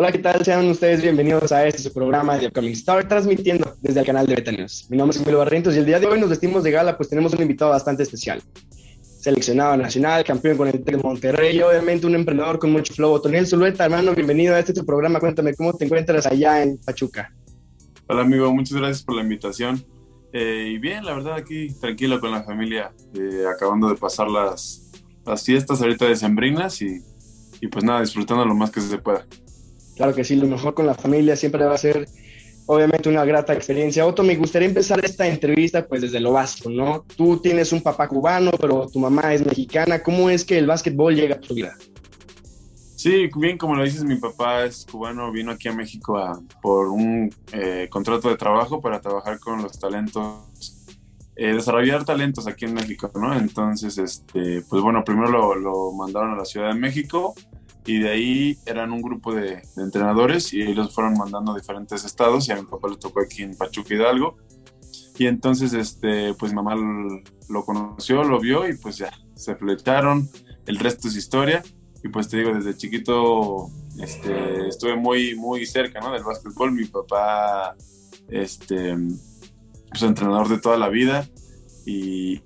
Hola, ¿qué tal? Sean ustedes bienvenidos a este su programa de Upcoming Star, transmitiendo desde el canal de Beta News. Mi nombre es Emilio Barrientos y el día de hoy nos vestimos de gala, pues tenemos un invitado bastante especial. Seleccionado nacional, campeón con el Monterrey y obviamente un emprendedor con mucho flow. Toniel Zulueta, hermano, bienvenido a este tu programa. Cuéntame, ¿cómo te encuentras allá en Pachuca? Hola, amigo, muchas gracias por la invitación. Eh, y bien, la verdad, aquí tranquilo con la familia, eh, acabando de pasar las, las fiestas ahorita de Sembrinas y, y pues nada, disfrutando lo más que se pueda. Claro que sí, lo mejor con la familia siempre va a ser obviamente una grata experiencia. Otto, me gustaría empezar esta entrevista pues desde lo básico, ¿no? Tú tienes un papá cubano, pero tu mamá es mexicana. ¿Cómo es que el básquetbol llega a tu vida? Sí, bien, como lo dices, mi papá es cubano, vino aquí a México a, por un eh, contrato de trabajo para trabajar con los talentos, eh, desarrollar talentos aquí en México, ¿no? Entonces, este, pues bueno, primero lo, lo mandaron a la Ciudad de México, y de ahí eran un grupo de, entrenadores y ellos fueron mandando a diferentes estados y a mi papá le tocó aquí en Pachuca Hidalgo. Y entonces este pues mamá lo, conoció, lo vio y pues ya se flecharon, el resto es historia. Y pues te digo desde chiquito este, estuve muy muy cerca ¿no? del básquetbol, mi papá este pues entrenador de toda la vida y,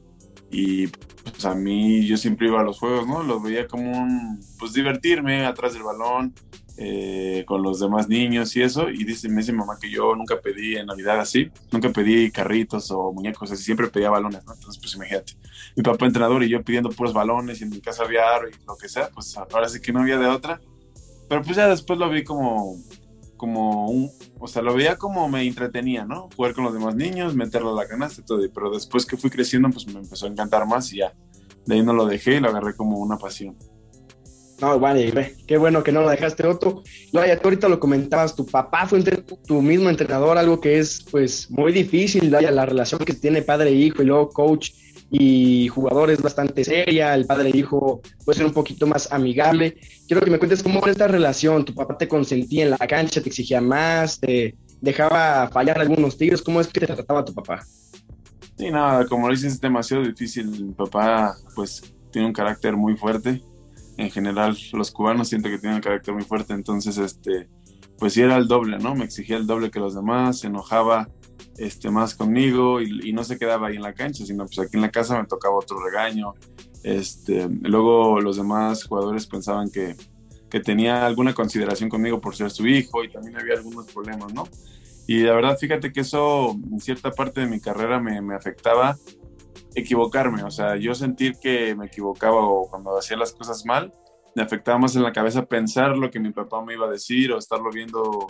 y pues a mí yo siempre iba a los juegos, ¿no? Los veía como un, pues divertirme atrás del balón, eh, con los demás niños y eso. Y dice, me dice mamá que yo nunca pedí en Navidad así, nunca pedí carritos o muñecos así, siempre pedía balones, ¿no? Entonces, pues imagínate, mi papá entrenador y yo pidiendo puros balones y en mi casa había aro y lo que sea, pues ahora sí que no había de otra. Pero pues ya después lo vi como, como un, o sea, lo veía como me entretenía, ¿no? Jugar con los demás niños, meterlo a la canasta y todo, pero después que fui creciendo, pues me empezó a encantar más y ya, de ahí no lo dejé y lo agarré como una pasión. No, vale, qué bueno que no lo dejaste, Otto. Vaya, tú ahorita lo comentabas, tu papá fue tu mismo entrenador, algo que es pues muy difícil, vaya, la relación que tiene padre e hijo y luego coach y jugador es bastante seria, el padre e hijo puede ser un poquito más amigable. Quiero que me cuentes cómo era esta relación, tu papá te consentía en la cancha, te exigía más, te dejaba fallar algunos tiros, ¿cómo es que te trataba tu papá? Sí, nada, como lo dices, es demasiado difícil. Mi papá, pues, tiene un carácter muy fuerte. En general, los cubanos siento que tienen un carácter muy fuerte, entonces, este, pues sí era el doble, ¿no? Me exigía el doble que los demás, se enojaba este, más conmigo y, no se quedaba ahí en la cancha, sino pues aquí en la casa me tocaba otro regaño. Este, luego los demás jugadores pensaban que, que tenía alguna consideración conmigo por ser su hijo y también había algunos problemas, ¿no? Y la verdad, fíjate que eso en cierta parte de mi carrera me, me afectaba equivocarme, o sea, yo sentir que me equivocaba o cuando hacía las cosas mal, me afectaba más en la cabeza pensar lo que mi papá me iba a decir o estarlo viendo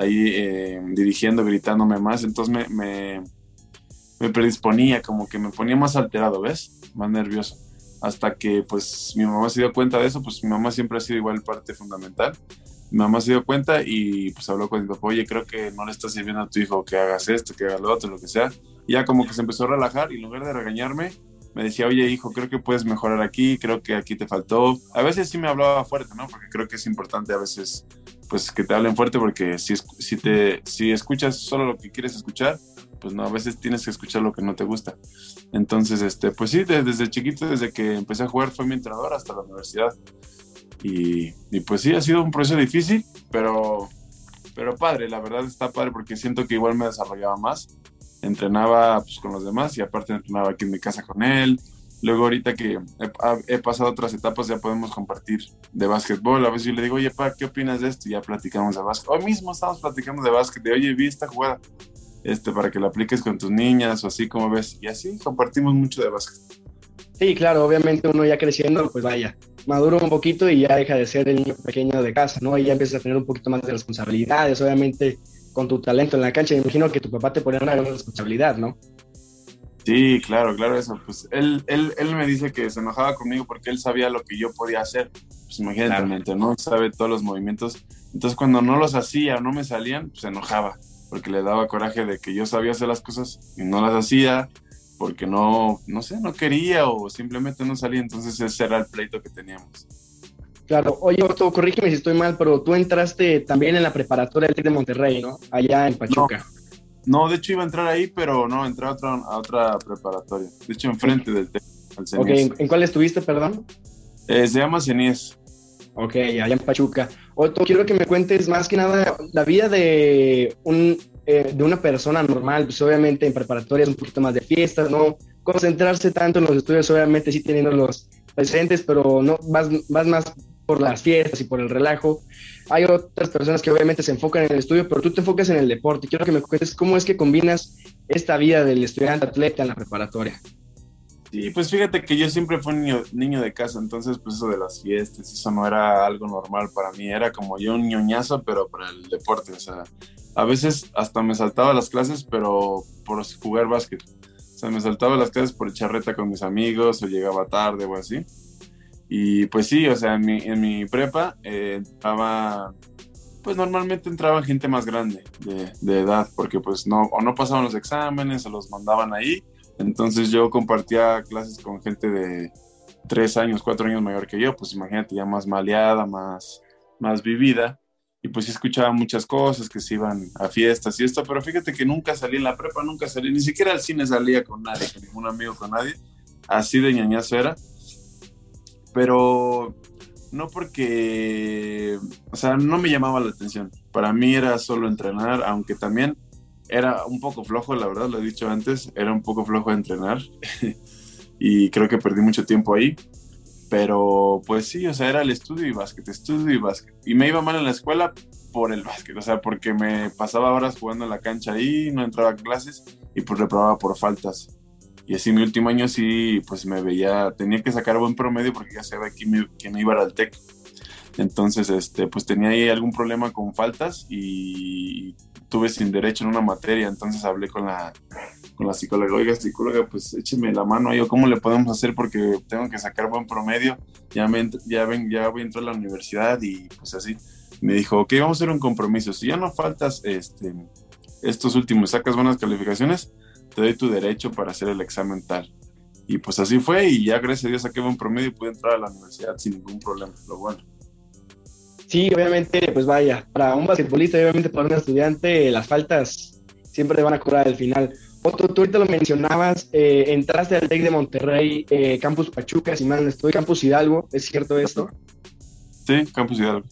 ahí eh, dirigiendo, gritándome más, entonces me, me, me, predisponía, como que me ponía más alterado, ¿ves? Más nervioso. Hasta que pues mi mamá se dio cuenta de eso, pues mi mamá siempre ha sido igual parte fundamental. Mi mamá se dio cuenta y pues habló con mi papá, oye, creo que no le estás sirviendo a tu hijo que hagas esto, que hagas lo otro, lo que sea. Y ya como que se empezó a relajar y en lugar de regañarme, me decía, oye hijo, creo que puedes mejorar aquí, creo que aquí te faltó. A veces sí me hablaba fuerte, ¿no? Porque creo que es importante a veces, pues, que te hablen fuerte, porque si, si, te, si escuchas solo lo que quieres escuchar, pues no, a veces tienes que escuchar lo que no te gusta. Entonces, este, pues sí, desde, chiquito, desde que empecé a jugar, fue mi entrenador hasta la universidad. Y, y, pues sí, ha sido un proceso difícil, pero, pero padre, la verdad está padre porque siento que igual me desarrollaba más entrenaba pues, con los demás y aparte entrenaba aquí en mi casa con él. Luego ahorita que he, pasado otras etapas ya podemos compartir de básquetbol. A veces yo le digo, oye, pa, ¿qué opinas de esto? Y ya platicamos de básquet. Hoy mismo estamos platicando de básquet, de, oye, vi esta jugada, este, para que la apliques con tus niñas o así como ves. Y así compartimos mucho de básquet. Sí, claro, obviamente uno ya creciendo, pues vaya, maduro un poquito y ya deja de ser el niño pequeño de casa, ¿no? Y ya empieza a tener un poquito más de responsabilidades, obviamente con tu talento en la cancha. Me imagino que tu papá te ponía una gran responsabilidad, ¿no? Sí, claro, claro, eso. Pues él, él, él me dice que se enojaba conmigo porque él sabía lo que yo podía hacer. Pues imagínate, ¿no? Sabe todos los movimientos. Entonces cuando no los hacía o no me salían, pues se enojaba porque le daba coraje de que yo sabía hacer las cosas y no las hacía porque no, no sé, no quería o simplemente no salía. Entonces ese era el pleito que teníamos. Claro, oye Otto, corrígeme si estoy mal, pero tú entraste también en la preparatoria del TEC de Monterrey, ¿no? Allá en Pachuca. No, de hecho iba a entrar ahí, pero no, entré a otra, a otra preparatoria. De hecho, enfrente del TEC, Ok, ¿en cuál estuviste, perdón? Eh, se llama CENIES. Ok, allá en Pachuca. Otto, quiero que me cuentes más que nada la vida de, un, eh, de una persona normal, pues obviamente en preparatoria es un poquito más de fiestas, ¿no? Concentrarse tanto en los estudios, obviamente sí teniendo los presentes, pero no vas, vas más por las fiestas y por el relajo. Hay otras personas que obviamente se enfocan en el estudio, pero tú te enfocas en el deporte. Quiero que me cuentes cómo es que combinas esta vida del estudiante atleta en la preparatoria. Sí, pues fíjate que yo siempre fui un niño, niño, de casa, entonces pues eso de las fiestas, eso no era algo normal para mí, era como yo un ñoñazo, pero para el deporte, o sea, a veces hasta me saltaba las clases, pero por jugar básquet, o sea, me saltaba las clases por echar reta con mis amigos o llegaba tarde o así. Y pues sí, o sea, en mi, en mi prepa eh, entraba, pues normalmente entraba gente más grande de, de edad, porque pues no, o no pasaban los exámenes o los mandaban ahí entonces yo compartía clases con gente de tres años, cuatro años mayor que yo, pues imagínate, ya más maleada, más, más vivida. Y pues sí escuchaba muchas cosas, que se iban a fiestas y esto, pero fíjate que nunca salí en la prepa, nunca salí, ni siquiera al cine salía con nadie, con ningún amigo, con nadie. Así de ñañazo era. Pero no porque, o sea, no me llamaba la atención. Para mí era solo entrenar, aunque también era un poco flojo, la verdad, lo he dicho antes, era un poco flojo entrenar y creo que perdí mucho tiempo ahí. Pero pues sí, o sea, era el estudio y básquet, estudio y básquet. Y me iba mal en la escuela por el básquet, o sea, porque me pasaba horas jugando en la cancha ahí, no entraba a clases y pues reprobaba por faltas. Y así mi último año sí, pues me veía, tenía que sacar buen promedio porque ya sabía que me, que me iba al TEC. Entonces, este, pues tenía ahí algún problema con faltas y tuve sin derecho en una materia, entonces hablé con la, con la psicóloga, oiga psicóloga, pues écheme la mano ahí, ¿cómo le podemos hacer? Porque tengo que sacar buen promedio, ya, me, ya, ven, ya voy a entrar a la universidad y pues así. Me dijo, ok, vamos a hacer un compromiso, si ya no faltas este, estos últimos, sacas buenas calificaciones, te doy tu derecho para hacer el examen tal. Y pues así fue y ya gracias a Dios saqué buen promedio y pude entrar a la universidad sin ningún problema, lo bueno. Sí, obviamente, pues vaya, para un basquetbolista y obviamente para un estudiante, las faltas siempre van a cobrar al final. Otro, tú ahorita lo mencionabas, eh, entraste al TEC de Monterrey, eh, Campus Pachuca, si mal no estoy, Campus Hidalgo, ¿es cierto esto? Sí, Campus Hidalgo.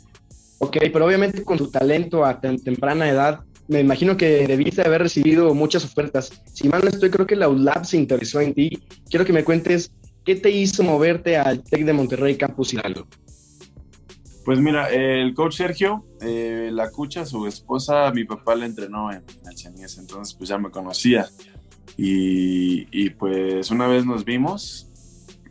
Ok, pero obviamente con tu talento a tan temprana edad, me imagino que debiste haber recibido muchas ofertas. Si mal no estoy, creo que la ULAB se interesó en ti. Quiero que me cuentes qué te hizo moverte al TEC de Monterrey, Campus Hidalgo. Pues mira, el coach Sergio, eh, la cucha, su esposa, mi papá la entrenó en, el Chanies, entonces pues ya me conocía. Y, pues una vez nos vimos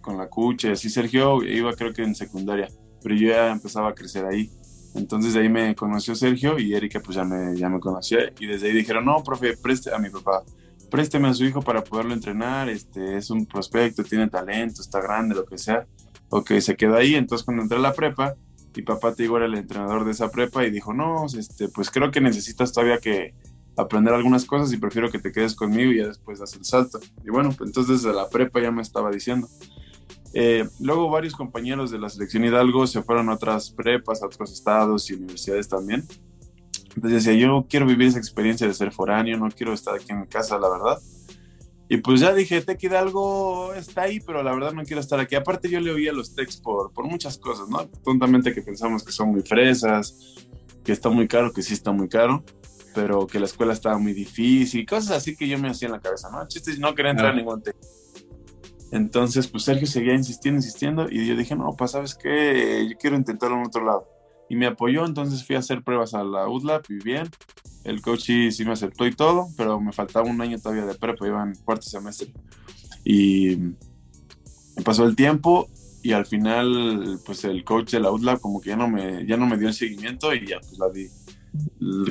con la cucha, sí, Sergio iba creo que en secundaria, pero yo ya empezaba a crecer ahí. Entonces de ahí me conoció Sergio y Erika pues ya me, ya me conocía y desde ahí dijeron, no, profe, preste a mi papá, présteme a su hijo para poderlo entrenar, este, es un prospecto, tiene talento, está grande, lo que sea. Ok, se quedó ahí, entonces cuando entré a la prepa, mi papá te digo era el entrenador de esa prepa y dijo, no, este, pues creo que necesitas todavía que aprender algunas cosas y prefiero que te quedes conmigo y ya después das el salto. Y bueno, pues entonces desde la prepa ya me estaba diciendo. Eh, luego varios compañeros de la selección Hidalgo se fueron a otras prepas, a otros estados y universidades también. Entonces decía, yo quiero vivir esa experiencia de ser foráneo, no quiero estar aquí en mi casa, la verdad. Y pues ya dije, Tec Hidalgo está ahí, pero la verdad no quiero estar aquí. Aparte yo le oía los Tecs por, por muchas cosas, ¿no? Tontamente que pensamos que son muy fresas, que está muy caro, que sí está muy caro, pero que la escuela estaba muy difícil, cosas así que yo me hacía en la cabeza, ¿no? Chistes, no quería entrar a ningún Tec. Entonces, pues Sergio seguía insistiendo, insistiendo, y yo dije, no, pues sabes qué, yo quiero intentarlo en otro lado. Y me apoyó, entonces fui a hacer pruebas a la UDLAP y bien el coach sí, me aceptó y todo, pero me faltaba un año todavía de prepa, iba en cuarto semestre. Y pasó el tiempo y al final, pues el coach de la UDLA como que ya no me, ya no me dio el seguimiento y ya pues la di,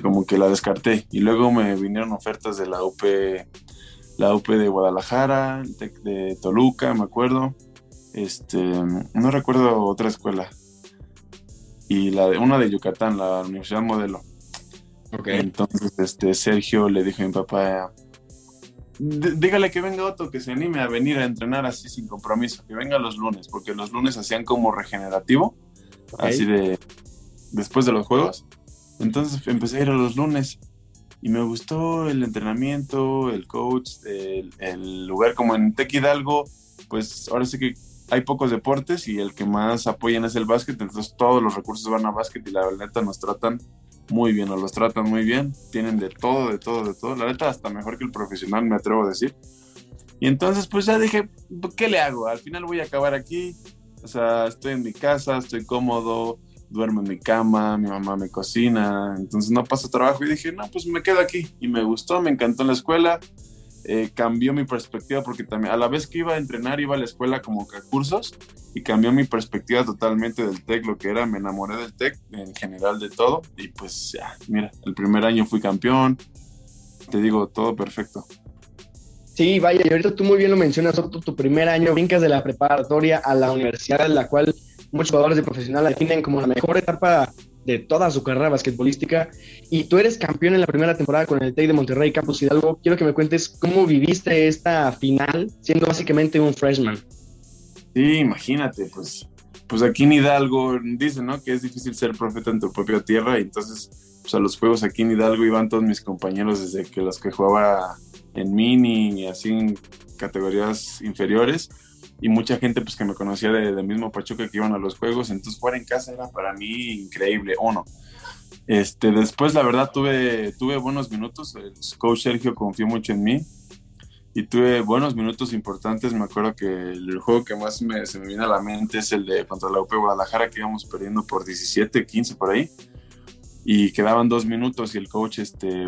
como que la descarté. Y luego me vinieron ofertas de la UP, la UP de Guadalajara, de Toluca, me acuerdo. Este, no recuerdo otra escuela. Y la de, una de Yucatán, la Universidad Modelo. Entonces, este, Sergio le dijo a mi papá, dígale que venga otro que se anime a venir a entrenar así sin compromiso, que venga los lunes, porque los lunes hacían como regenerativo, así de después de los juegos. Entonces empecé a ir a los lunes y me gustó el entrenamiento, el coach, el, lugar como en Tec Hidalgo, pues ahora sí que hay pocos deportes y el que más apoyan es el básquet, entonces todos los recursos van a básquet y la neta nos tratan muy bien, nos los tratan muy bien, tienen de todo, de todo, de todo, la neta hasta mejor que el profesional me atrevo a decir. Y entonces pues ya dije, ¿qué le hago? Al final voy a acabar aquí, o sea, estoy en mi casa, estoy cómodo, duermo en mi cama, mi mamá me cocina, entonces no paso trabajo y dije, no, pues me quedo aquí. Y me gustó, me encantó la escuela, eh, cambió mi perspectiva porque también a la vez que iba a entrenar iba a la escuela como cursos y cambió mi perspectiva totalmente del TEC, lo que era, me enamoré del TEC en general de todo y pues ya, mira, el primer año fui campeón, te digo, todo perfecto. Sí, vaya, y ahorita tú muy bien lo mencionas, tu, tu primer año, brincas de la preparatoria a la universidad, en la cual muchos jugadores de profesional la definen como la mejor etapa de toda su carrera basquetbolística y tú eres campeón en la primera temporada con el TEC de Monterrey Campus Hidalgo. Quiero que me cuentes cómo viviste esta final siendo básicamente un freshman. Sí, imagínate, pues, pues aquí en Hidalgo dicen, ¿no? Que es difícil ser profeta en tu propia tierra y entonces, pues a los juegos aquí en Hidalgo iban todos mis compañeros desde que los que jugaba en mini y así en categorías inferiores y mucha gente pues que me conocía de, mismo Pachuca que iban a los juegos, entonces fuera en casa era para mí increíble, o no. Este, después la verdad tuve, tuve buenos minutos, el coach Sergio confió mucho en mí y tuve buenos minutos importantes, me acuerdo que el juego que más me, se me viene a la mente es el de contra la UP Guadalajara que íbamos perdiendo por 17, 15 por ahí y quedaban dos minutos y el coach este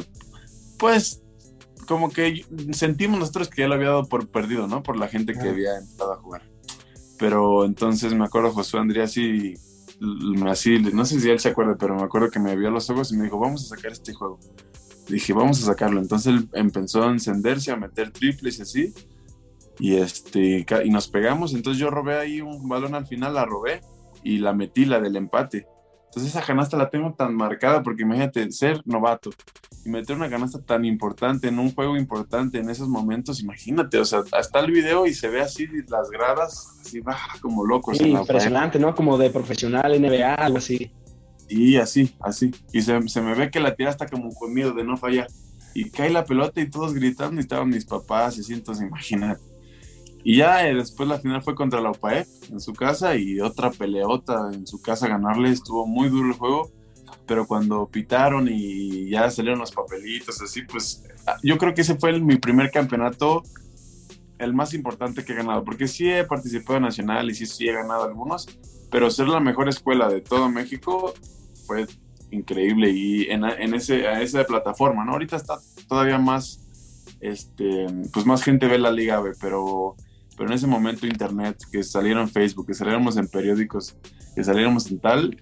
pues como que sentimos nosotros que ya lo había dado por perdido, ¿no? Por la gente que había empezado a jugar. Pero entonces me acuerdo Josué Andrés y así, no sé si él se acuerda, pero me acuerdo que me vio los ojos y me dijo, vamos a sacar este juego. Dije, vamos a sacarlo. Entonces él empezó a encenderse, a meter triples y así. Y, este, y nos pegamos. Entonces yo robé ahí un balón al final, la robé y la metí, la del empate. Entonces esa canasta la tengo tan marcada porque imagínate ser novato y meter una canasta tan importante en un juego importante en esos momentos, imagínate, o sea, hasta el video y se ve así las gradas, así va como locos. Sí, impresionante, ¿no? Como de profesional, NBA, algo así. Y así, así. Y se, me ve que la tira hasta como con miedo de no fallar. Y cae la pelota y todos gritando y estaban mis papás y así, entonces imagínate. Y ya eh, después la final fue contra la UPAE en su casa y otra peleota en su casa ganarle. Estuvo muy duro el juego, pero cuando pitaron y ya salieron los papelitos, así, pues ah, yo creo que ese fue mi primer campeonato, el más importante que he ganado, porque sí he participado en Nacional y sí, sí he ganado algunos, pero ser la mejor escuela de todo México fue increíble y en, en ese, esa plataforma, ¿no? Ahorita está todavía más, este, pues más gente ve la Liga B, pero pero en ese momento internet, que salieron en Facebook, que saliéramos en periódicos, que saliéramos en tal,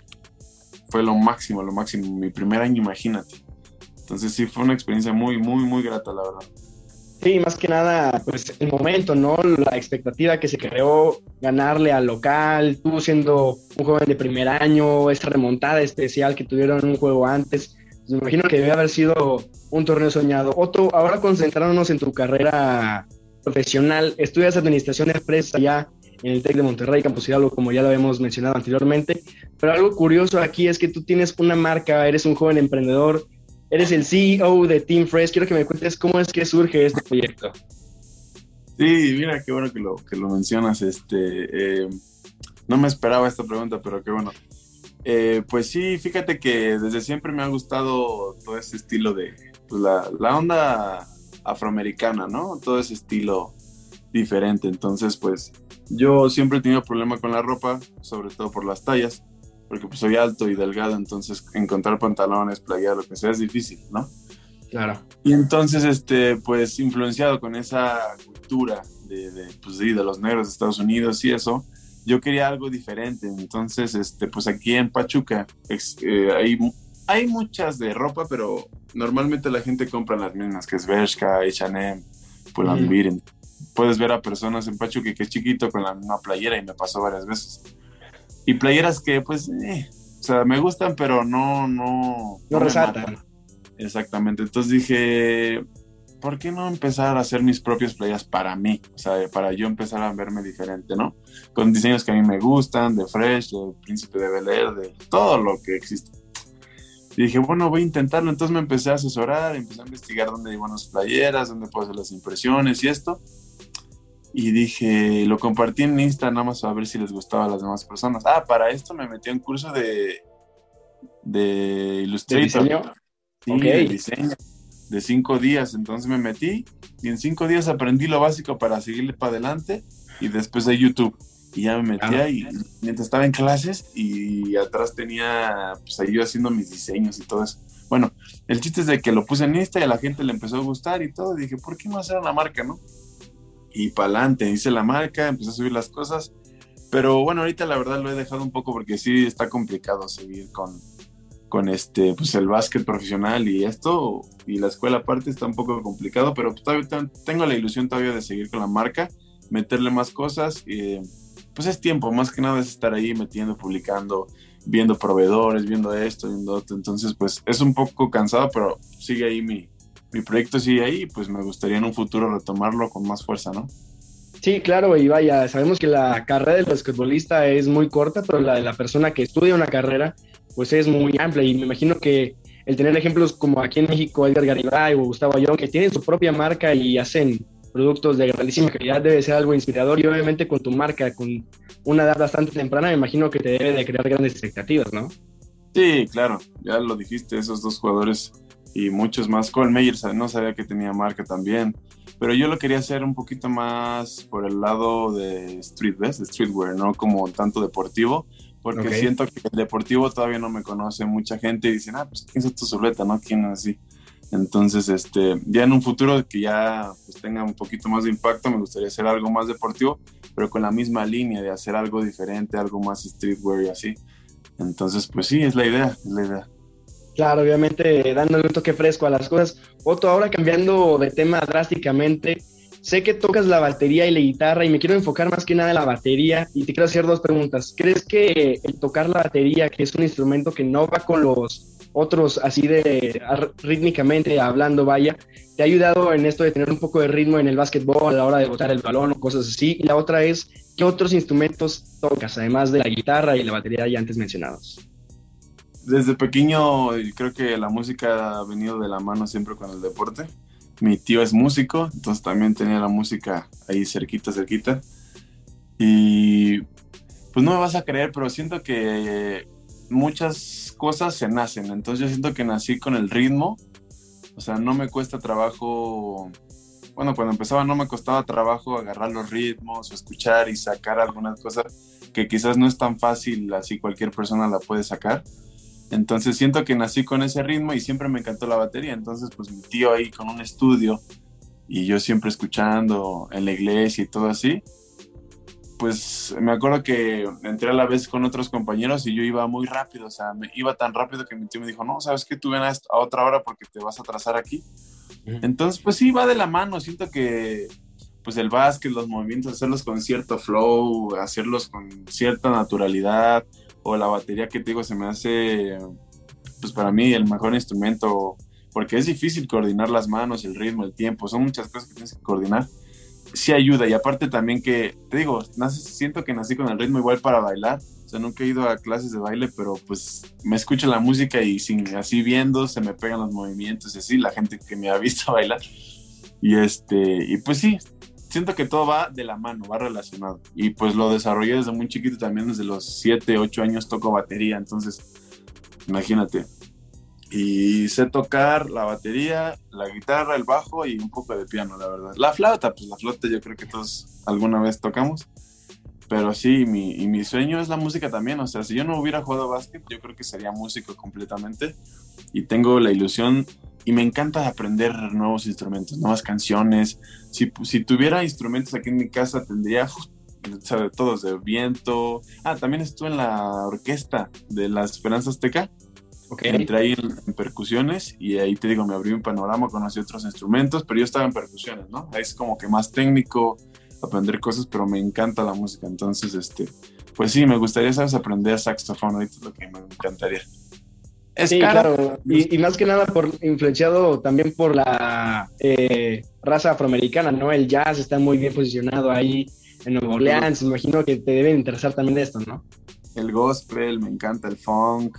fue lo máximo, lo máximo. Mi primer año, imagínate. Entonces sí, fue una experiencia muy, muy, muy grata, la verdad. Sí, más que nada, pues el momento, ¿no? La expectativa que se creó ganarle al local, tú siendo un joven de primer año, esta remontada especial que tuvieron un juego antes. Pues, me imagino que debe haber sido un torneo soñado. Otto, ahora concentrándonos en tu carrera profesional, estudias administración de empresas allá en el TEC de Monterrey, Campus Hidalgo, como ya lo habíamos mencionado anteriormente. Pero algo curioso aquí es que tú tienes una marca, eres un joven emprendedor, eres el CEO de Team Fresh. Quiero que me cuentes cómo es que surge este proyecto. Sí, mira, qué bueno que lo, que lo mencionas. Este, eh, no me esperaba esta pregunta, pero qué bueno. Eh, pues sí, fíjate que desde siempre me ha gustado todo ese estilo de pues, la, la onda afroamericana, ¿no? Todo ese estilo diferente. Entonces, pues yo siempre he tenido problema con la ropa, sobre todo por las tallas, porque pues soy alto y delgado, entonces encontrar pantalones, playar, lo que sea es difícil, ¿no? Claro. Y entonces, este, pues influenciado con esa cultura de, de, pues, de los negros de Estados Unidos y eso, yo quería algo diferente. Entonces, este, pues aquí en Pachuca eh, hay, hay muchas de ropa, pero normalmente la gente compra las mismas, que es Bershka, H&M, Pull&Bear. Mm. Puedes ver a personas en Pachuca que es chiquito con la misma playera y me pasó varias veces. Y playeras que, pues, eh, o sea, me gustan, pero no, no... No, resaltan. Exactamente. Entonces dije, ¿por qué no empezar a hacer mis propias playas para mí? O sea, para yo empezar a verme diferente, ¿no? Con diseños que a mí me gustan, de Fresh, de Príncipe de Bel Air, de todo lo que existe. Y dije, bueno, voy a intentarlo. Entonces me empecé a asesorar, empecé a investigar dónde hay buenas playeras, dónde puedo hacer las impresiones y esto. y dije, lo compartí en Insta nada más a ver si les gustaba a las demás personas. Ah, para esto me metí en curso de, de Illustrator. ¿De diseño? Sí, de diseño. De cinco días. Entonces me metí y en cinco días aprendí lo básico para seguirle para adelante y después de YouTube. Y ya me metí ahí mientras estaba en clases y atrás tenía, pues ahí yo haciendo mis diseños y todo eso. Bueno, el chiste es de que lo puse en Insta y a la gente le empezó a gustar y todo. Y dije, ¿por qué no hacer una marca, no? Y para adelante, hice la marca, empecé a subir las cosas. Pero bueno, ahorita la verdad lo he dejado un poco porque sí está complicado seguir con, con este, pues el básquet profesional y esto. Y la escuela aparte está un poco complicado, pero todavía tengo la ilusión todavía de seguir con la marca, meterle más cosas. Y, pues es tiempo, más que nada es estar ahí metiendo, publicando, viendo proveedores, viendo esto, viendo otro. Entonces, pues es un poco cansado, pero sigue ahí mi, mi proyecto, sigue ahí pues me gustaría en un futuro retomarlo con más fuerza, ¿no? Sí, claro, y vaya, sabemos que la carrera del basquetbolista es muy corta, pero la de la persona que estudia una carrera, pues es muy amplia y me imagino que el tener ejemplos como aquí en México, Edgar Garibay o Gustavo Ayón, que tienen su propia marca y hacen productos de grandísima calidad debe ser algo inspirador y obviamente con tu marca, con una edad bastante temprana, me imagino que te debe de crear grandes expectativas, ¿no? Sí, claro, ya lo dijiste, esos dos jugadores y muchos más. Cole Mayer no sabía que tenía marca también, pero yo lo quería hacer un poquito más por el lado de streetwear, de streetwear, no como tanto deportivo, porque siento que el deportivo todavía no me conoce mucha gente y dicen, ah, pues quién es tu surleta, ¿no? ¿Quién es así? Entonces, este, ya en un futuro que ya pues, tenga un poquito más de impacto, me gustaría hacer algo más deportivo, pero con la misma línea de hacer algo diferente, algo más streetwear y así. Entonces, pues sí, es la idea, es la idea. Claro, obviamente dándole un toque fresco a las cosas. Otto, ahora cambiando de tema drásticamente, sé que tocas la batería y la guitarra y me quiero enfocar más que nada en la batería y te quiero hacer dos preguntas. ¿Crees que el tocar la batería, que es un instrumento que no va con los otros así de rítmicamente hablando, vaya, te ha ayudado en esto de tener un poco de ritmo en el básquetbol a la hora de botar el balón o cosas así. Y la otra es, ¿qué otros instrumentos tocas, además de la guitarra y la batería ya antes mencionados? Desde pequeño creo que la música ha venido de la mano siempre con el deporte. Mi tío es músico, entonces también tenía la música ahí cerquita, cerquita. Y pues no me vas a creer, pero siento que muchas cosas se nacen. Entonces yo siento que nací con el ritmo. O sea, no me cuesta trabajo. Bueno, cuando empezaba no me costaba trabajo agarrar los ritmos, escuchar y sacar algunas cosas que quizás no es tan fácil, así cualquier persona la puede sacar. Entonces siento que nací con ese ritmo y siempre me encantó la batería. Entonces, pues mi tío ahí con un estudio y yo siempre escuchando en la iglesia y todo así, pues me acuerdo que entré a la vez con otros compañeros y yo iba muy rápido, o sea, me iba tan rápido que mi tío me dijo, no, sabes que tú ven a, otra hora porque te vas a atrasar aquí. Entonces, pues sí, va de la mano, siento que pues el básquet, los movimientos, hacerlos con cierto flow, hacerlos con cierta naturalidad, o la batería que te digo, se me hace, pues para mí el mejor instrumento, porque es difícil coordinar las manos, el ritmo, el tiempo, son muchas cosas que tienes que coordinar sí ayuda. Y aparte también que, te digo, siento que nací con el ritmo igual para bailar. O sea, nunca he ido a clases de baile, pero pues me escucho la música y así viendo se me pegan los movimientos y así, la gente que me ha visto bailar. Y este, y pues sí, siento que todo va de la mano, va relacionado. Y pues lo desarrollé desde muy chiquito también, desde los 7, 8 años toco batería, entonces imagínate, y sé tocar la batería, la guitarra, el bajo y un poco de piano, la verdad. La flauta, pues la flauta yo creo que todos alguna vez tocamos. Pero sí, mi, y mi sueño es la música también. O sea, si yo no hubiera jugado básquet, yo creo que sería músico completamente. Y tengo la ilusión y me encanta aprender nuevos instrumentos, nuevas canciones. Si, si tuviera instrumentos aquí en mi casa, tendría ¿sabe? todos de viento. Ah, también estuve en la orquesta de la Esperanza Azteca Entré ahí en, percusiones y ahí te digo, me abrí un panorama, conocí otros instrumentos, pero yo estaba en percusiones, ¿no? Ahí es como que más técnico, aprender cosas, pero me encanta la música. Entonces, este, pues sí, me gustaría, ¿sabes? Aprender saxofón, ahorita es lo que me encantaría. Es sí, claro, y, más que nada por influenciado también por la eh, raza afroamericana, ¿no? El jazz está muy bien posicionado ahí en Nueva Orleans, imagino que te debe interesar también esto, ¿no? El gospel, me encanta el funk,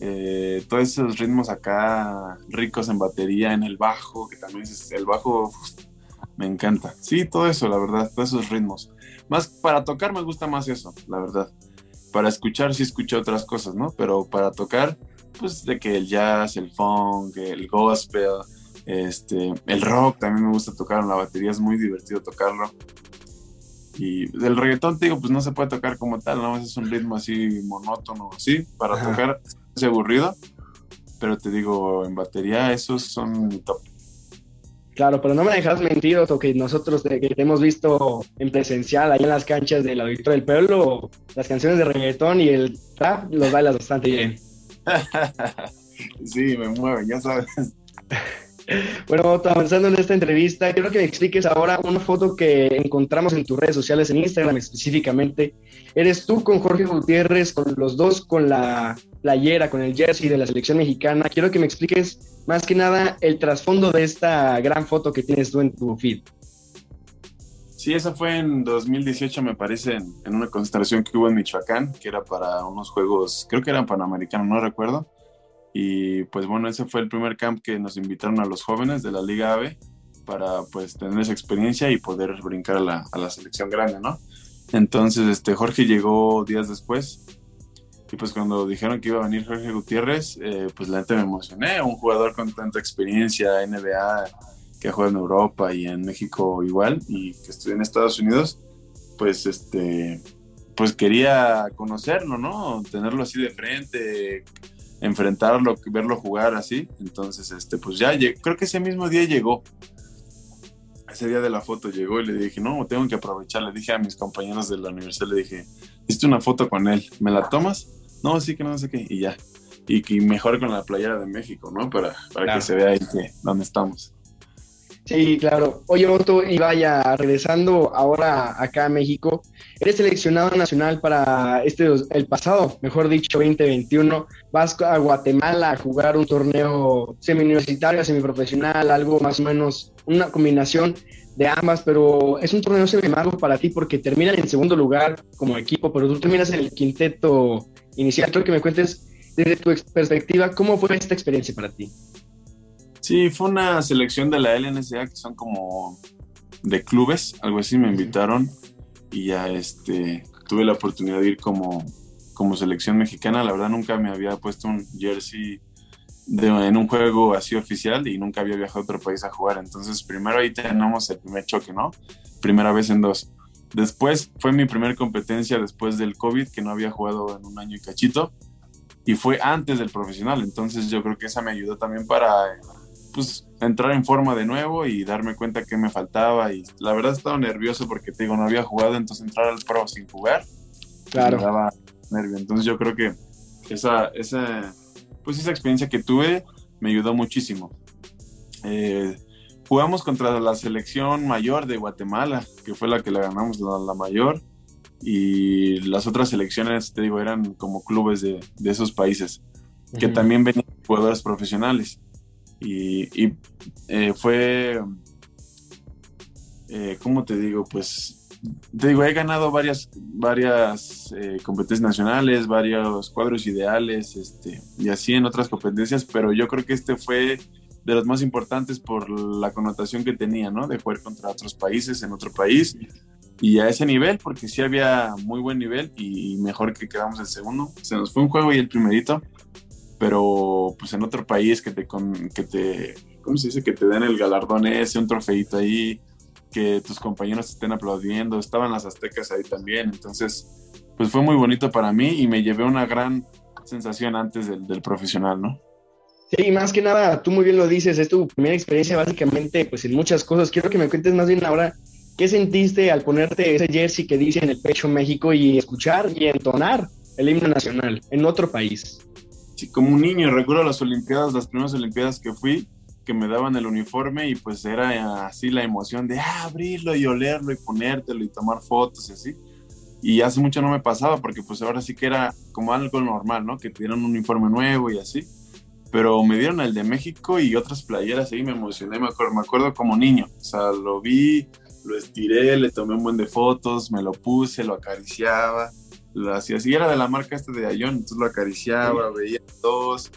eh, todos esos ritmos acá ricos en batería, en el bajo, que también es el bajo, me encanta. Sí, todo eso, la verdad, todos esos ritmos. Más para tocar me gusta más eso, la verdad. Para escuchar sí escucho otras cosas, ¿no? Pero para tocar, pues de que el jazz, el funk, el gospel, este, el rock también me gusta tocar en la batería, es muy divertido tocarlo. Y del reggaetón, te digo, pues no se puede tocar como tal, ¿no? Es un ritmo así monótono, así, para tocar aburrido. Pero te digo, en batería, esos son top. Claro, pero no me dejas mentir, Otto, que nosotros que te hemos visto en presencial ahí en las canchas del Auditorio del Pueblo, las canciones de reggaetón y el trap los bailas bastante bien. sí, me mueven, ya sabes. Bueno, avanzando en esta entrevista, quiero que me expliques ahora una foto que encontramos en tus redes sociales, en Instagram específicamente. Eres tú con Jorge Gutiérrez, con los dos con la playera, con el jersey de la selección mexicana. Quiero que me expliques más que nada el trasfondo de esta gran foto que tienes tú en tu feed. Sí, esa fue en 2018, me parece, en, una concentración que hubo en Michoacán, que era para unos juegos, creo que eran panamericanos, no recuerdo y pues bueno, ese fue el primer camp que nos invitaron a los jóvenes de la Liga AVE para pues tener esa experiencia y poder brincar a la, a la selección grande, ¿no? Entonces, este, Jorge llegó días después y pues cuando dijeron que iba a venir Jorge Gutiérrez, eh, pues la gente me emocioné, un jugador con tanta experiencia, NBA, que juega en Europa y en México igual, y que estudió en Estados Unidos, pues este, pues quería conocerlo, ¿no? Tenerlo así de frente, enfrentarlo, verlo jugar así. Entonces, este, pues ya, creo que ese mismo día llegó. Ese día de la foto llegó y le dije, no, tengo que aprovechar. Le dije a mis compañeros de la universidad, le dije, hiciste una foto con él, ¿me la tomas? No, sí que no sé qué, y ya. Y, que mejor con la playera de México, ¿no? Para, para que se vea ahí que, dónde estamos. Sí, claro. Oye, Otto, y vaya, regresando ahora acá a México, eres seleccionado nacional para este, el pasado, mejor dicho, 2021. Vas a Guatemala a jugar un torneo semi-universitario, semiprofesional, algo más o menos, una combinación de ambas, pero es un torneo semi para ti porque terminan en segundo lugar como equipo, pero tú terminas en el quinteto inicial. Quiero que me cuentes desde tu perspectiva, ¿cómo fue esta experiencia para ti? Sí, fue una selección de la LNSA que son como de clubes, algo así me invitaron y ya este tuve la oportunidad de ir como, como selección mexicana. La verdad nunca me había puesto un jersey de, en un juego así oficial y nunca había viajado a otro país a jugar. Entonces primero ahí tenemos el primer choque, ¿no? Primera vez en dos. Después fue mi primera competencia después del COVID, que no había jugado en un año y cachito. Y fue antes del profesional. Entonces yo creo que esa me ayudó también para pues entrar en forma de nuevo y darme cuenta que me faltaba y la verdad estaba nervioso porque te digo no había jugado entonces entrar al pro sin jugar pues, claro me daba nervio entonces yo creo que esa esa pues esa experiencia que tuve me ayudó muchísimo eh, jugamos contra la selección mayor de Guatemala que fue la que la ganamos la, mayor y las otras selecciones te digo eran como clubes de, de esos países que también venían jugadores profesionales y, eh, fue, eh, ¿cómo te digo? Pues, te digo, he ganado varias, varias eh, competencias nacionales, varios cuadros ideales, este, y así en otras competencias, pero yo creo que este fue de los más importantes por la connotación que tenía, ¿no? De jugar contra otros países en otro país y a ese nivel, porque sí había muy buen nivel y mejor que quedamos el segundo. Se nos fue un juego y el primerito, pero pues en otro país que te, con, que te, ¿cómo se dice? Que te den el galardón ese, un trofeito ahí, que tus compañeros estén aplaudiendo, estaban las aztecas ahí también, entonces pues fue muy bonito para mí y me llevé una gran sensación antes del, del profesional, ¿no? Sí, más que nada, tú muy bien lo dices, es tu primera experiencia básicamente pues en muchas cosas. Quiero que me cuentes más bien ahora qué sentiste al ponerte ese jersey que dice en el pecho México y escuchar y entonar el himno nacional en otro país como un niño, recuerdo las Olimpiadas, las primeras Olimpiadas que fui, que me daban el uniforme y pues era así la emoción de ah, abrirlo y olerlo y ponértelo y tomar fotos y así. Y hace mucho no me pasaba porque pues ahora sí que era como algo normal, ¿no? Que te dieron un uniforme nuevo y así. Pero me dieron el de México y otras playeras y me emocioné, me acuerdo, me acuerdo como niño. O sea, lo vi, lo estiré, le tomé un buen de fotos, me lo puse, lo acariciaba lo hacía así, era de la marca este de Ayón, entonces lo acariciaba, veía dos,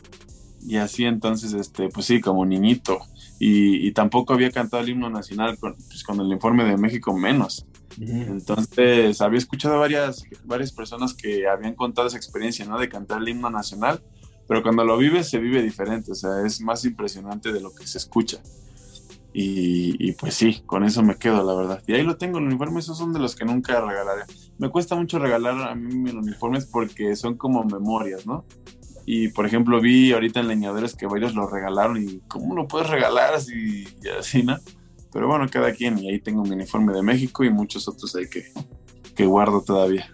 y así entonces, este, pues sí, como niñito. y, tampoco había cantado el himno nacional con, pues, con el informe de México menos. Entonces, había escuchado varias, varias personas que habían contado esa experiencia, ¿no? De cantar el himno nacional, pero cuando lo vives se vive diferente, o sea, es más impresionante de lo que se escucha. Y, pues sí, con eso me quedo, la verdad. Y ahí lo tengo, el uniforme, esos son de los que nunca regalaré. Me cuesta mucho regalar a mí mis uniformes porque son como memorias, ¿no? Y por ejemplo, vi ahorita en Leñadores que varios lo regalaron y ¿cómo lo puedes regalar así y así, no? Pero bueno, cada quien, y ahí tengo mi uniforme de México y muchos otros ahí que, que guardo todavía.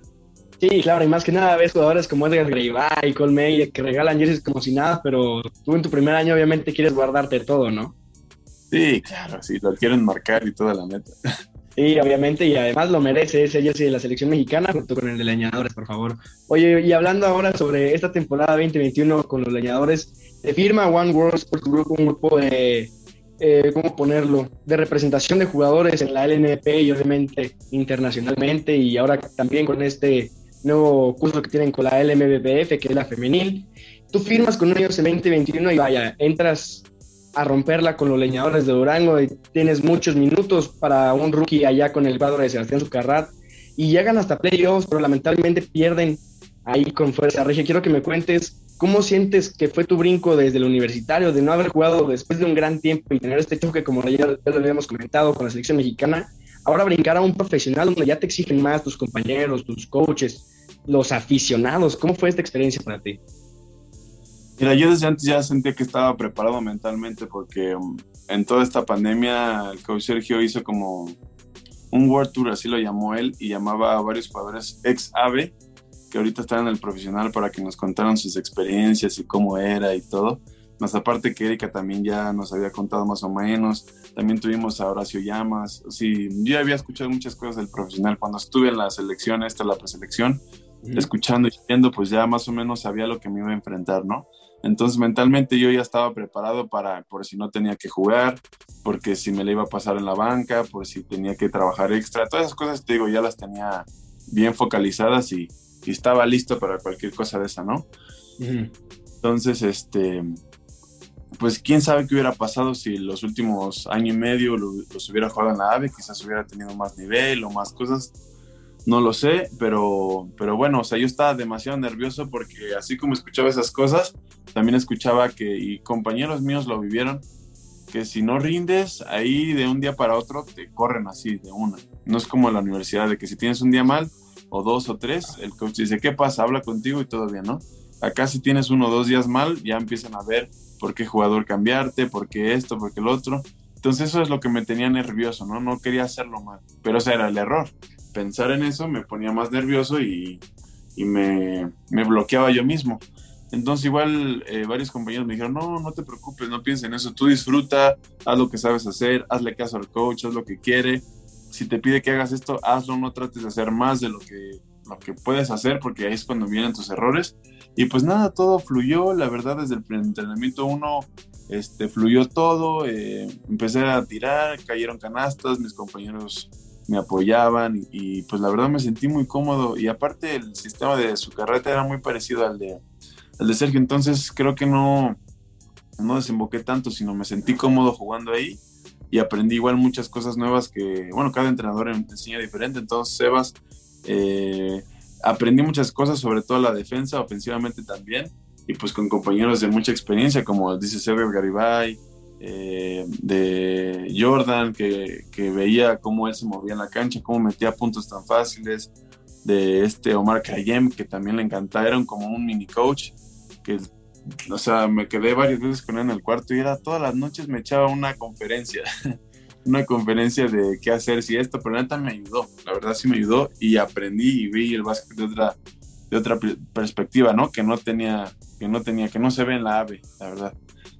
Sí, claro, y más que nada ves jugadores como Edgar Greibay, Colmey, que regalan jerseys como si nada, pero tú en tu primer año obviamente quieres guardarte todo, ¿no? Sí, claro, sí, lo quieren marcar y toda la neta. Sí, obviamente, y además lo merece ese jersey de la selección mexicana junto con el de leñadores, por favor. Oye, y hablando ahora sobre esta temporada 2021 con los leñadores, te firma One World Sports Group un grupo de, eh, ¿cómo ponerlo?, de representación de jugadores en la LNP y obviamente internacionalmente, y ahora también con este nuevo curso que tienen con la LMBPF, que es la femenil. Tú firmas con ellos en 2021 y vaya, entras a romperla con los leñadores de Durango y tienes muchos minutos para un rookie allá con el cuadro de Sebastián Zucarrat y llegan hasta playoffs, pero lamentablemente pierden ahí con Fuerza Regia. Quiero que me cuentes cómo sientes que fue tu brinco desde el universitario, de no haber jugado después de un gran tiempo y tener este choque, como ya, lo habíamos comentado, con la selección mexicana, ahora brincar a un profesional donde ya te exigen más tus compañeros, tus coaches, los aficionados. ¿Cómo fue esta experiencia para ti? Mira, yo desde antes ya sentía que estaba preparado mentalmente porque um, en toda esta pandemia el coach Sergio hizo como un World Tour, así lo llamó él, y llamaba a varios jugadores ex AVE que ahorita están en el profesional para que nos contaran sus experiencias y cómo era y todo. Más aparte que Erika también ya nos había contado más o menos. También tuvimos a Horacio Llamas. Sí, yo había escuchado muchas cosas del profesional cuando estuve en la selección, esta la preselección, escuchando y viendo, pues ya más o menos sabía lo que me iba a enfrentar, ¿no? Entonces mentalmente yo ya estaba preparado para, por si no tenía que jugar, porque si me le iba a pasar en la banca, por si tenía que trabajar extra, todas esas cosas, te digo, ya las tenía bien focalizadas y, estaba listo para cualquier cosa de esa, ¿no? Entonces, este, pues quién sabe qué hubiera pasado si los últimos año y medio los hubiera jugado en la AVE, quizás hubiera tenido más nivel o más cosas no lo sé, pero, pero bueno, o sea, yo estaba demasiado nervioso porque así como escuchaba esas cosas, también escuchaba que, y compañeros míos lo vivieron, que si no rindes, ahí de un día para otro te corren así, de una. No es como en la universidad, de que si tienes un día mal, o dos o tres, el coach dice, ¿qué pasa? Habla contigo y todo bien, ¿no? Acá si tienes uno o dos días mal, ya empiezan a ver por qué jugador cambiarte, por qué esto, por qué el otro. Entonces eso es lo que me tenía nervioso, ¿no? No quería hacerlo mal, pero ese era el error pensar en eso me ponía más nervioso y, me, bloqueaba yo mismo. Entonces igual eh, varios compañeros me dijeron, no, no te preocupes, no pienses en eso, tú disfruta, haz lo que sabes hacer, hazle caso al coach, haz lo que quiere. Si te pide que hagas esto, hazlo, no trates de hacer más de lo que, lo que puedes hacer, porque ahí es cuando vienen tus errores. Y pues nada, todo fluyó, la verdad, desde el entrenamiento uno este, fluyó todo, eh, empecé a tirar, cayeron canastas, mis compañeros me apoyaban y, pues la verdad me sentí muy cómodo. Y aparte el sistema de su carreta era muy parecido al de, al de Sergio, entonces creo que no, no desemboqué tanto, sino me sentí cómodo jugando ahí y aprendí igual muchas cosas nuevas que, bueno, cada entrenador enseña diferente, entonces Sebas, eh, aprendí muchas cosas, sobre todo la defensa, ofensivamente también, y pues con compañeros de mucha experiencia, como dice Sergio Garibay, eh, de Jordan, que, veía cómo él se movía en la cancha, cómo metía puntos tan fáciles, de este Omar Kayem, que también le encantaba, era como un mini coach, que, o sea, me quedé varias veces con él en el cuarto y era todas las noches me echaba una conferencia, una conferencia de qué hacer, si esto, pero neta me ayudó, la verdad sí me ayudó y aprendí y vi el básquet de otra, de otra perspectiva, ¿no? Que no tenía, que no tenía, que no se ve en la AVE, la verdad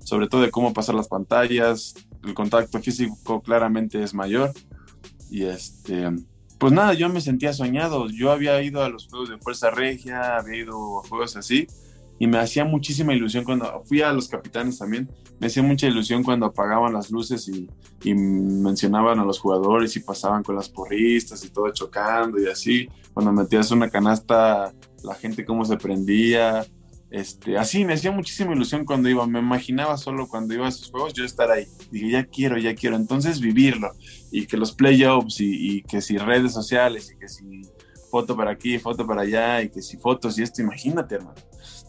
sobre todo de cómo pasar las pantallas, el contacto físico claramente es mayor. Y este, pues nada, yo me sentía soñado. Yo había ido a los juegos de Fuerza Regia, había ido a juegos así, y me hacía muchísima ilusión cuando fui a los capitanes también. Me hacía mucha ilusión cuando apagaban las luces y, mencionaban a los jugadores y pasaban con las porristas y todo chocando y así. Cuando metías una canasta, la gente cómo se prendía este, así me hacía muchísima ilusión cuando iba, me imaginaba solo cuando iba a esos juegos yo estar ahí. Dije, ya quiero, ya quiero. Entonces vivirlo y que los playoffs y, y que si redes sociales y que si foto para aquí, foto para allá y que si fotos y esto, imagínate, hermano.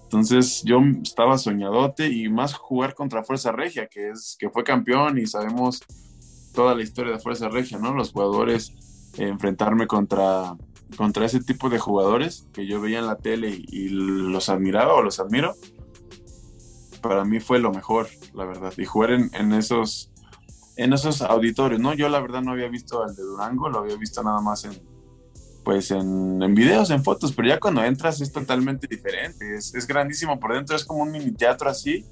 Entonces yo estaba soñadote y más jugar contra Fuerza Regia, que es que fue campeón y sabemos toda la historia de Fuerza Regia, ¿no? Los jugadores eh, enfrentarme contra contra ese tipo de jugadores que yo veía en la tele y, los admiraba o los admiro, para mí fue lo mejor, la verdad. Y jugar en, esos en esos auditorios, ¿no? Yo la verdad no había visto al de Durango, lo había visto nada más en pues en, en videos, en fotos, pero ya cuando entras es totalmente diferente, es, es grandísimo por dentro, es como un mini teatro así,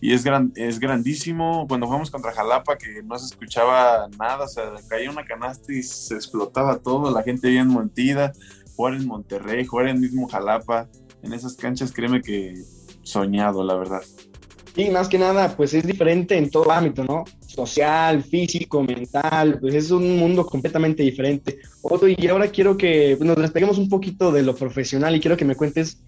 y es, gran, es grandísimo. Cuando jugamos contra Jalapa, que no se escuchaba nada, o sea, caía una canasta y se explotaba todo, la gente bien montida. Jugar en Monterrey, jugar en mismo Jalapa, en esas canchas, créeme que soñado, la verdad. Sí, más que nada, pues es diferente en todo ámbito, ¿no? Social, físico, mental, pues es un mundo completamente diferente. Otto, y ahora quiero que nos despeguemos un poquito de lo profesional y quiero que me cuentes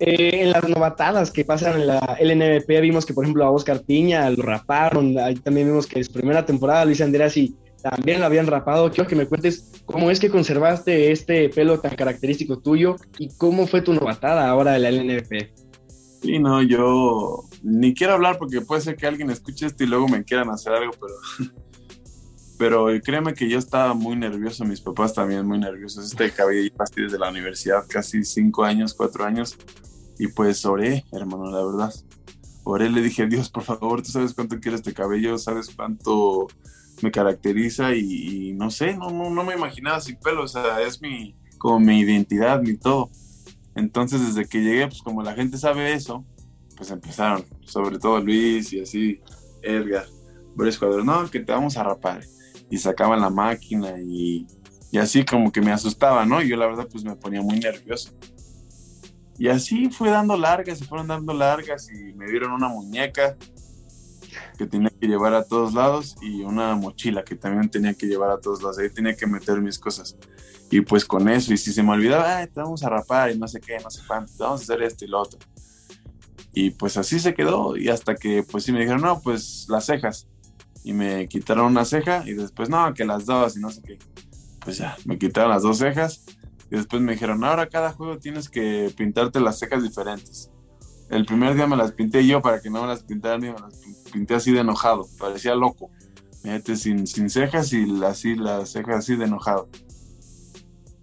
eh, en las novatadas que pasan en la LNVP vimos que, por ejemplo, a Oscar Piña lo raparon. Ahí también vimos que en su primera temporada Luis Andrés y también lo habían rapado. Quiero que me cuentes cómo es que conservaste este pelo tan característico tuyo y cómo fue tu novatada ahora de la LNVP. Sí, no, yo ni quiero hablar porque puede ser que alguien escuche esto y luego me quieran hacer algo, pero pero créeme que yo estaba muy nervioso, mis papás también muy nerviosos. Este cabello ya desde la universidad, casi cinco años, cuatro años, y pues oré, hermano, la verdad. Oré, le dije, Dios, por favor, tú sabes cuánto quiero este cabello, sabes cuánto me caracteriza y, no sé, no, no, no, me imaginaba sin pelo, o sea, es mi, como mi identidad, mi todo. Entonces, desde que llegué, pues como la gente sabe eso, pues empezaron, sobre todo Luis y así, Edgar, varios no, que te vamos a rapar. Y sacaban la máquina y, y así como que me asustaba, ¿no? Y yo la verdad pues me ponía muy nervioso. Y así fue dando largas, se fueron dando largas y me dieron una muñeca que tenía que llevar a todos lados y una mochila que también tenía que llevar a todos lados. Ahí tenía que meter mis cosas. Y pues con eso, y si se me olvidaba, te vamos a rapar y no sé qué, no sé cuánto, vamos a hacer esto y lo otro. Y pues así se quedó y hasta que pues sí me dijeron, no, pues las cejas. Y me quitaron una ceja y después, no, que las dos y no sé qué. Pues ya, me quitaron las dos cejas y después me dijeron, ahora cada juego tienes que pintarte las cejas diferentes. El primer día me las pinté yo para que no me las pintaran y me las pinté así de enojado, parecía loco. Fíjate, sin, sin cejas y así las cejas así de enojado.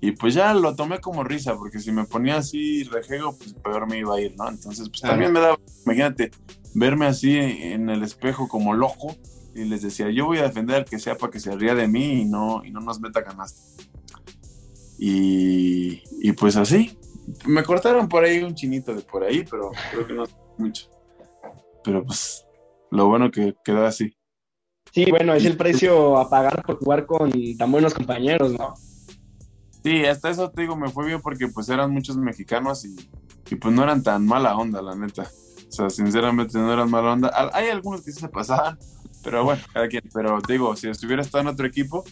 Y pues ya lo tomé como risa, porque si me ponía así rejego, pues peor me iba a ir, ¿no? Entonces, pues también me daba, imagínate, verme así en el espejo como loco y les decía, yo voy a defender que sea para que se ría de mí y no, y no nos meta canasta. Y, y, pues así. Me cortaron por ahí un chinito de por ahí, pero creo que no mucho. Pero pues lo bueno que quedó así. Sí, bueno, es el precio a pagar por jugar con tan buenos compañeros, ¿no? Sí, hasta eso te digo, me fue bien porque pues eran muchos mexicanos y, y pues no eran tan mala onda, la neta. O sea, sinceramente no eran mala onda. Hay algunos que sí se pasaban, pero bueno, cada quien. Pero digo, si estuviera estado en otro equipo,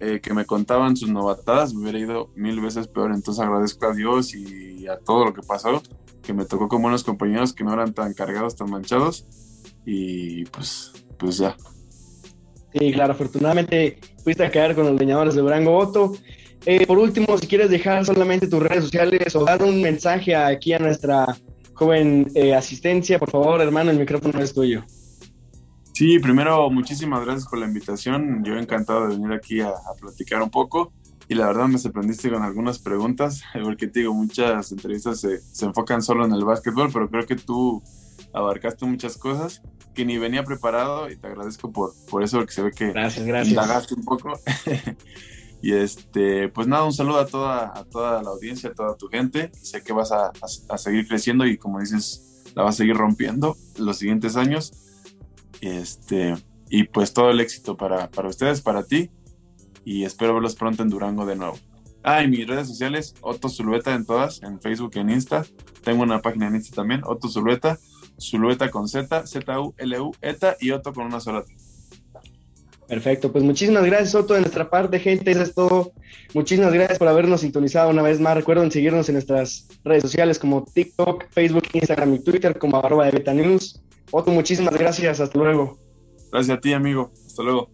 eh, que me contaban sus novatadas, me hubiera ido mil veces peor. Entonces agradezco a Dios y a todo lo que pasó, que me tocó con buenos compañeros que no eran tan cargados, tan manchados. Y pues, pues ya. Sí, claro, afortunadamente fuiste a caer con los leñadores de Durango Otto. Eh, por último, si quieres dejar solamente tus redes sociales o dar un mensaje aquí a nuestra joven eh, asistencia, por favor, hermano, el micrófono es tuyo. Sí, primero, muchísimas gracias por la invitación. Yo encantado de venir aquí a, platicar un poco. Y la verdad me sorprendiste con algunas preguntas, porque te digo, muchas entrevistas se, se, enfocan solo en el básquetbol, pero creo que tú abarcaste muchas cosas que ni venía preparado y te agradezco por, por eso, porque se ve que gracias, gracias. un poco. y este, pues nada, un saludo a toda, a toda la audiencia, a toda tu gente. Sé que vas a, a seguir creciendo y como dices, la vas a seguir rompiendo los siguientes años este, y pues todo el éxito para, para ustedes, para ti. Y espero verlos pronto en Durango de nuevo. Ah, y mis redes sociales, Otto Zulueta en todas, en Facebook, en Insta. Tengo una página en Insta también, Otto Zulueta, Zulueta con Z, Z-U-L-U-ETA y Otto con una sola T. Perfecto, pues muchísimas gracias Otto de nuestra parte, gente, eso es todo. Muchísimas gracias por habernos sintonizado una vez más. Recuerden seguirnos en nuestras redes sociales como TikTok, Facebook, Instagram y Twitter como arroba de Betanews. Otto, muchísimas gracias. Hasta luego. Gracias a ti, amigo. Hasta luego.